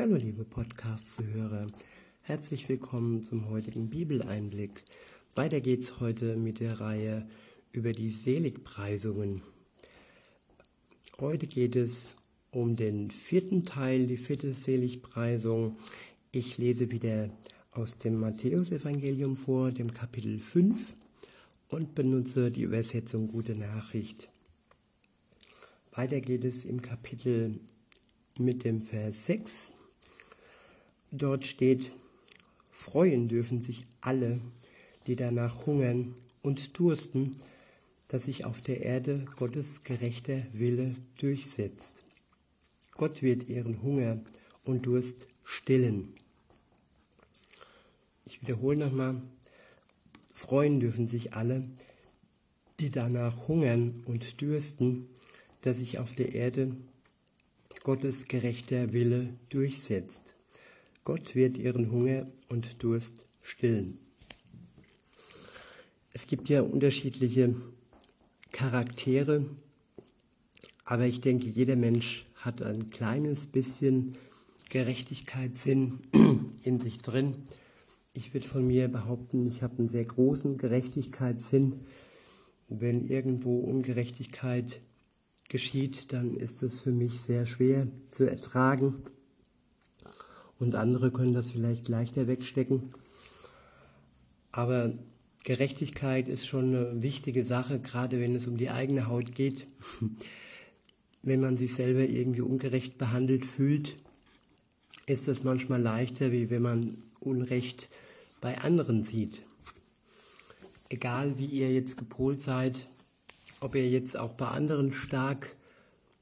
Hallo liebe Podcast-Zuhörer, herzlich willkommen zum heutigen Bibeleinblick. Weiter geht's heute mit der Reihe über die Seligpreisungen. Heute geht es um den vierten Teil, die vierte Seligpreisung. Ich lese wieder aus dem Matthäusevangelium vor, dem Kapitel 5 und benutze die Übersetzung Gute Nachricht. Weiter geht es im Kapitel mit dem Vers 6 Dort steht, freuen dürfen sich alle, die danach hungern und dursten, dass sich auf der Erde Gottes gerechter Wille durchsetzt. Gott wird ihren Hunger und Durst stillen. Ich wiederhole nochmal, freuen dürfen sich alle, die danach hungern und dürsten, dass sich auf der Erde Gottes gerechter Wille durchsetzt. Gott wird ihren Hunger und Durst stillen. Es gibt ja unterschiedliche Charaktere, aber ich denke, jeder Mensch hat ein kleines bisschen Gerechtigkeitssinn in sich drin. Ich würde von mir behaupten, ich habe einen sehr großen Gerechtigkeitssinn. Wenn irgendwo Ungerechtigkeit geschieht, dann ist es für mich sehr schwer zu ertragen und andere können das vielleicht leichter wegstecken. Aber Gerechtigkeit ist schon eine wichtige Sache, gerade wenn es um die eigene Haut geht. wenn man sich selber irgendwie ungerecht behandelt fühlt, ist das manchmal leichter, wie wenn man Unrecht bei anderen sieht. Egal wie ihr jetzt gepolt seid, ob ihr jetzt auch bei anderen stark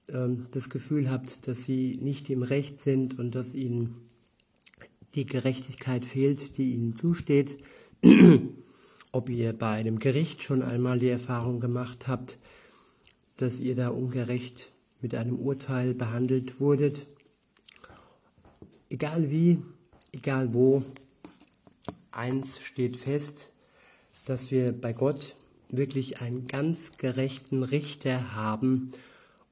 äh, das Gefühl habt, dass sie nicht im Recht sind und dass ihnen die Gerechtigkeit fehlt, die ihnen zusteht. Ob ihr bei einem Gericht schon einmal die Erfahrung gemacht habt, dass ihr da ungerecht mit einem Urteil behandelt wurdet. Egal wie, egal wo, eins steht fest, dass wir bei Gott wirklich einen ganz gerechten Richter haben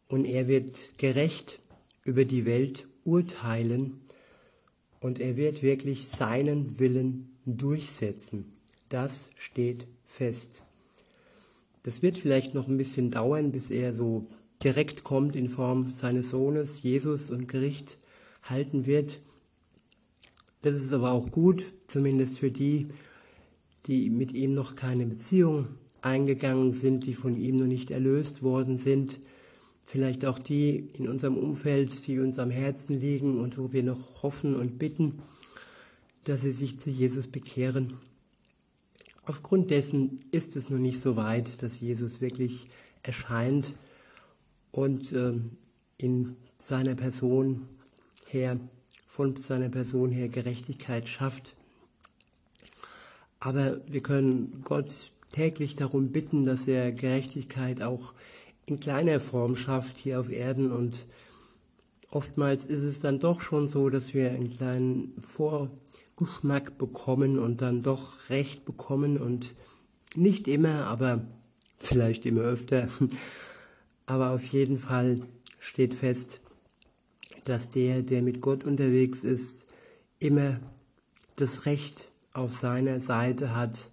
und er wird gerecht über die Welt urteilen und er wird wirklich seinen Willen durchsetzen. Das steht fest. Das wird vielleicht noch ein bisschen dauern, bis er so direkt kommt in Form seines Sohnes Jesus und Gericht halten wird. Das ist aber auch gut, zumindest für die, die mit ihm noch keine Beziehung eingegangen sind, die von ihm noch nicht erlöst worden sind vielleicht auch die in unserem Umfeld, die uns am Herzen liegen und wo wir noch hoffen und bitten, dass sie sich zu Jesus bekehren. Aufgrund dessen ist es noch nicht so weit, dass Jesus wirklich erscheint und äh, in seiner Person her, von seiner Person her Gerechtigkeit schafft. Aber wir können Gott täglich darum bitten, dass er Gerechtigkeit auch in kleiner Form schafft hier auf Erden und oftmals ist es dann doch schon so, dass wir einen kleinen Vorgeschmack bekommen und dann doch Recht bekommen und nicht immer, aber vielleicht immer öfter. Aber auf jeden Fall steht fest, dass der, der mit Gott unterwegs ist, immer das Recht auf seiner Seite hat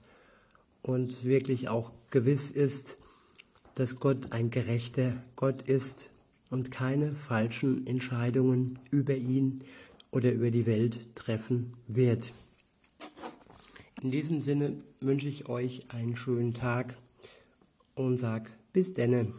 und wirklich auch gewiss ist, dass Gott ein gerechter Gott ist und keine falschen Entscheidungen über ihn oder über die Welt treffen wird. In diesem Sinne wünsche ich euch einen schönen Tag und sag bis denne.